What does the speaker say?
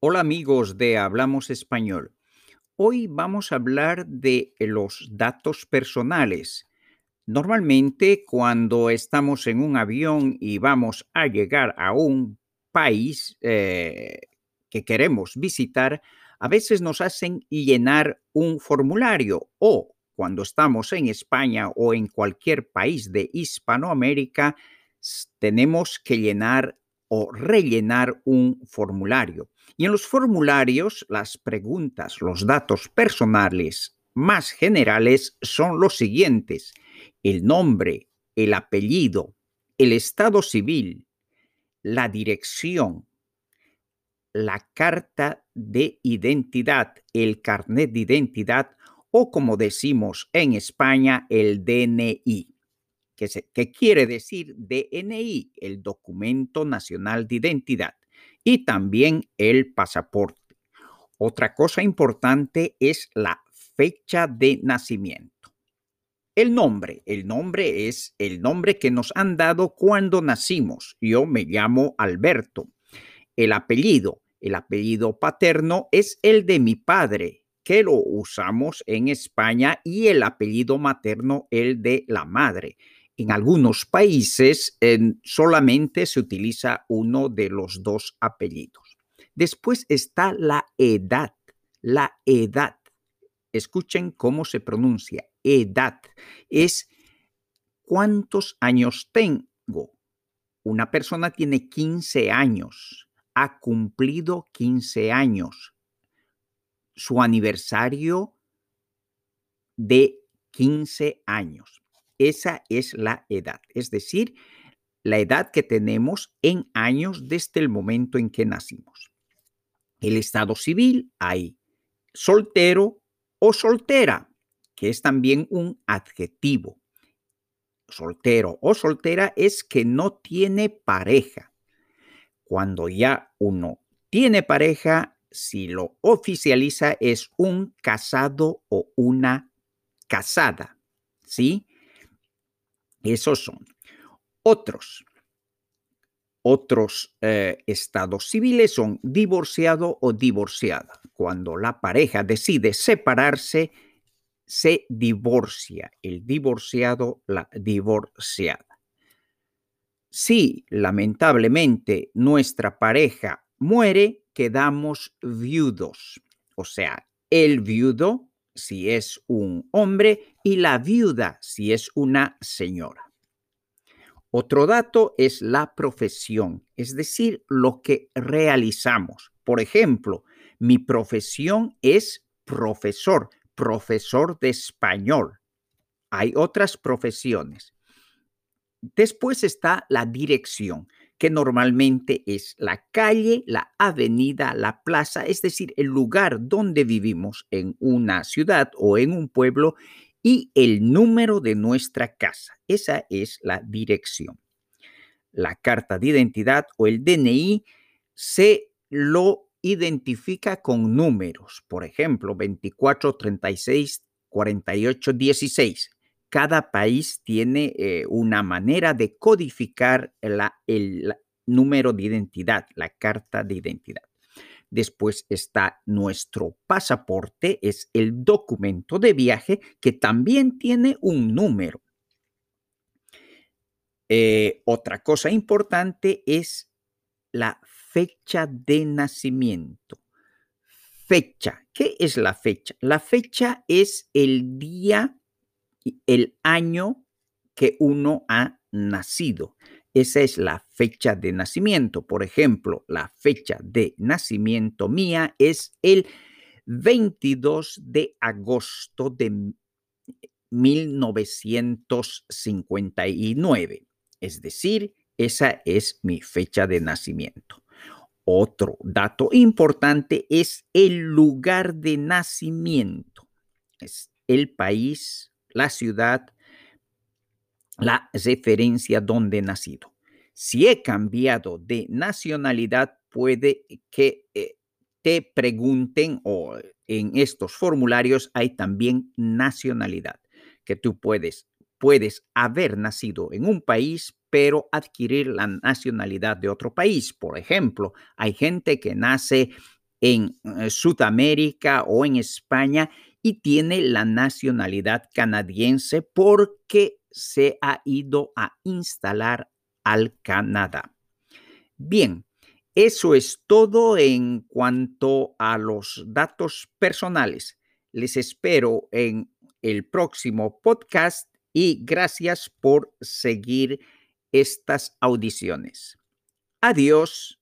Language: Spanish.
Hola amigos de Hablamos Español. Hoy vamos a hablar de los datos personales. Normalmente cuando estamos en un avión y vamos a llegar a un país eh, que queremos visitar, a veces nos hacen llenar un formulario o cuando estamos en España o en cualquier país de Hispanoamérica, tenemos que llenar o rellenar un formulario. Y en los formularios, las preguntas, los datos personales más generales son los siguientes. El nombre, el apellido, el estado civil, la dirección, la carta de identidad, el carnet de identidad o como decimos en España, el DNI que, quiere decir DNI, el Documento Nacional de Identidad, y también el pasaporte. Otra cosa importante es la fecha de nacimiento. El nombre, el nombre es el nombre que nos han dado cuando nacimos. Yo me llamo Alberto. El apellido, el apellido paterno es el de mi padre, que lo usamos en España, y el apellido materno el de la madre. En algunos países solamente se utiliza uno de los dos apellidos. Después está la edad. La edad. Escuchen cómo se pronuncia. Edad. Es cuántos años tengo. Una persona tiene 15 años. Ha cumplido 15 años. Su aniversario de 15 años. Esa es la edad, es decir, la edad que tenemos en años desde el momento en que nacimos. El estado civil hay soltero o soltera, que es también un adjetivo. Soltero o soltera es que no tiene pareja. Cuando ya uno tiene pareja, si lo oficializa es un casado o una casada, ¿sí? Esos son otros. Otros eh, estados civiles son divorciado o divorciada. Cuando la pareja decide separarse, se divorcia. El divorciado, la divorciada. Si lamentablemente nuestra pareja muere, quedamos viudos. O sea, el viudo si es un hombre y la viuda si es una señora. Otro dato es la profesión, es decir, lo que realizamos. Por ejemplo, mi profesión es profesor, profesor de español. Hay otras profesiones. Después está la dirección que normalmente es la calle, la avenida, la plaza, es decir, el lugar donde vivimos en una ciudad o en un pueblo y el número de nuestra casa. Esa es la dirección. La carta de identidad o el DNI se lo identifica con números, por ejemplo, 24, 36, 48, 16 cada país tiene eh, una manera de codificar el número de identidad, la carta de identidad. Después está nuestro pasaporte, es el documento de viaje que también tiene un número. Eh, otra cosa importante es la fecha de nacimiento. Fecha. ¿Qué es la fecha? La fecha es el día el año que uno ha nacido. Esa es la fecha de nacimiento. Por ejemplo, la fecha de nacimiento mía es el 22 de agosto de 1959. Es decir, esa es mi fecha de nacimiento. Otro dato importante es el lugar de nacimiento. Es el país la ciudad, la referencia donde he nacido. Si he cambiado de nacionalidad, puede que eh, te pregunten o en estos formularios hay también nacionalidad, que tú puedes, puedes haber nacido en un país, pero adquirir la nacionalidad de otro país. Por ejemplo, hay gente que nace en eh, Sudamérica o en España y tiene la nacionalidad canadiense porque se ha ido a instalar al Canadá. Bien, eso es todo en cuanto a los datos personales. Les espero en el próximo podcast y gracias por seguir estas audiciones. Adiós.